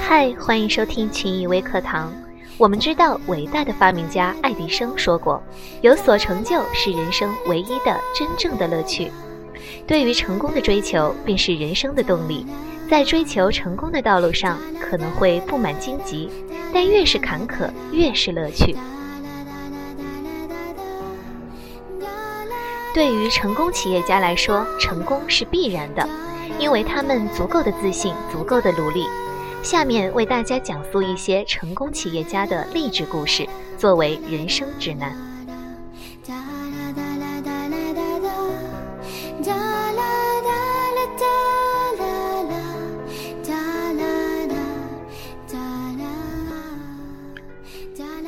嗨，欢迎收听群益微课堂。我们知道，伟大的发明家爱迪生说过：“有所成就是人生唯一的真正的乐趣。”对于成功的追求，便是人生的动力。在追求成功的道路上，可能会布满荆棘，但越是坎坷，越是乐趣。对于成功企业家来说，成功是必然的，因为他们足够的自信，足够的努力。下面为大家讲述一些成功企业家的励志故事，作为人生指南。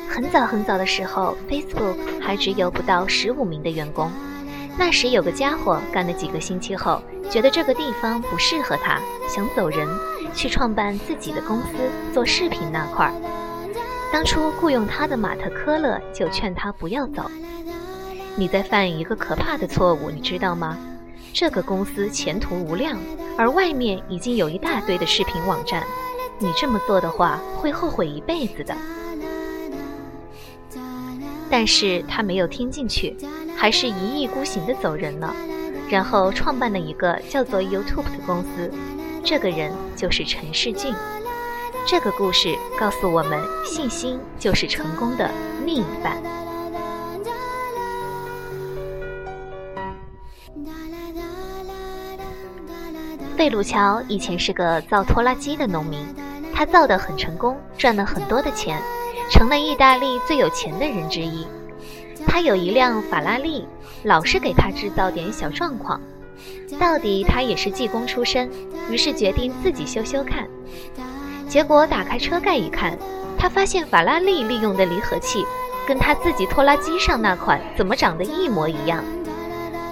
很早很早的时候，Facebook 还只有不到十五名的员工。那时有个家伙干了几个星期后，觉得这个地方不适合他，想走人，去创办自己的公司做视频那块儿。当初雇佣他的马特·科勒就劝他不要走。你在犯一个可怕的错误，你知道吗？这个公司前途无量，而外面已经有一大堆的视频网站。你这么做的话，会后悔一辈子的。但是他没有听进去。还是一意孤行的走人了，然后创办了一个叫做 YouTube 的公司。这个人就是陈世俊。这个故事告诉我们，信心就是成功的另一半。费鲁乔以前是个造拖拉机的农民，他造得很成功，赚了很多的钱，成了意大利最有钱的人之一。他有一辆法拉利，老是给他制造点小状况。到底他也是技工出身，于是决定自己修修看。结果打开车盖一看，他发现法拉利利用的离合器跟他自己拖拉机上那款怎么长得一模一样？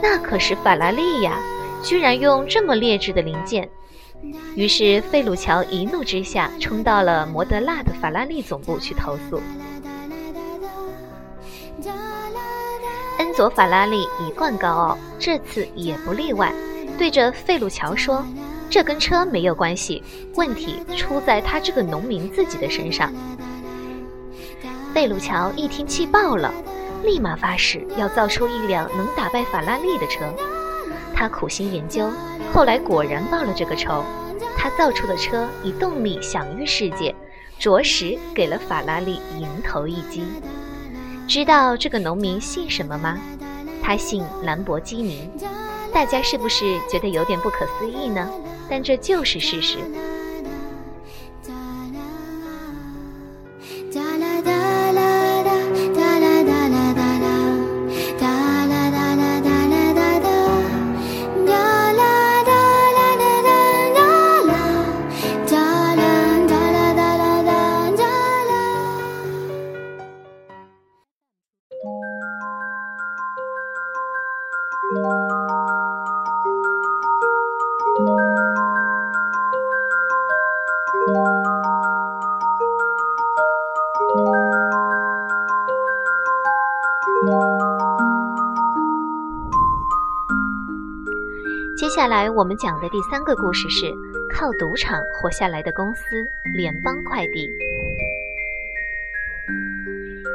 那可是法拉利呀，居然用这么劣质的零件。于是费鲁乔一怒之下冲到了摩德纳的法拉利总部去投诉。佐·法拉利一贯高傲，这次也不例外，对着费鲁乔说：“这跟车没有关系，问题出在他这个农民自己的身上。”费鲁乔一听气爆了，立马发誓要造出一辆能打败法拉利的车。他苦心研究，后来果然报了这个仇。他造出的车以动力享誉世界，着实给了法拉利迎头一击。知道这个农民姓什么吗？他姓兰博基尼。大家是不是觉得有点不可思议呢？但这就是事实。接下来我们讲的第三个故事是靠赌场活下来的公司——联邦快递。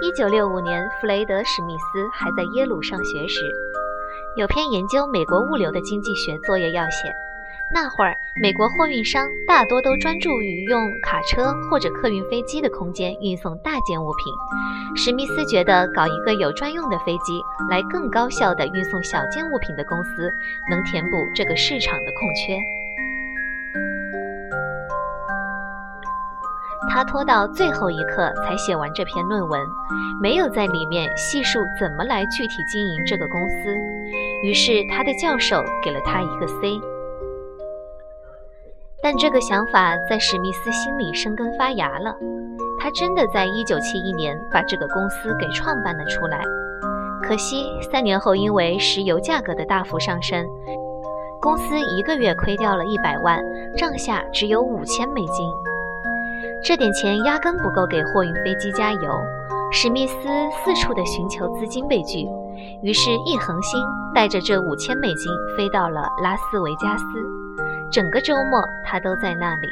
一九六五年，弗雷德·史密斯还在耶鲁上学时，有篇研究美国物流的经济学作业要写。那会儿，美国货运商大多都专注于用卡车或者客运飞机的空间运送大件物品。史密斯觉得搞一个有专用的飞机来更高效地运送小件物品的公司，能填补这个市场的空缺。他拖到最后一刻才写完这篇论文，没有在里面细述怎么来具体经营这个公司。于是他的教授给了他一个 C。但这个想法在史密斯心里生根发芽了。他真的在1971年把这个公司给创办了出来。可惜三年后，因为石油价格的大幅上升，公司一个月亏掉了一百万，账下只有五千美金。这点钱压根不够给货运飞机加油。史密斯四处的寻求资金被拒，于是，一横心带着这五千美金飞到了拉斯维加斯。整个周末他都在那里。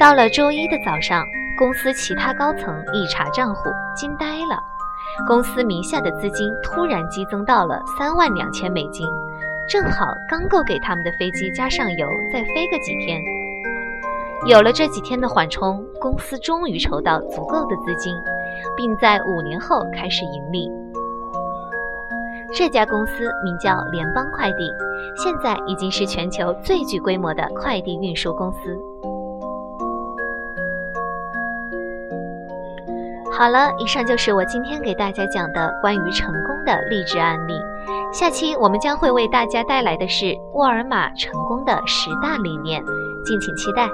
到了周一的早上，公司其他高层一查账户，惊呆了，公司名下的资金突然激增到了三万两千美金，正好刚够给他们的飞机加上油，再飞个几天。有了这几天的缓冲，公司终于筹到足够的资金，并在五年后开始盈利。这家公司名叫联邦快递，现在已经是全球最具规模的快递运输公司。好了，以上就是我今天给大家讲的关于成功的励志案例。下期我们将会为大家带来的是沃尔玛成功的十大理念，敬请期待。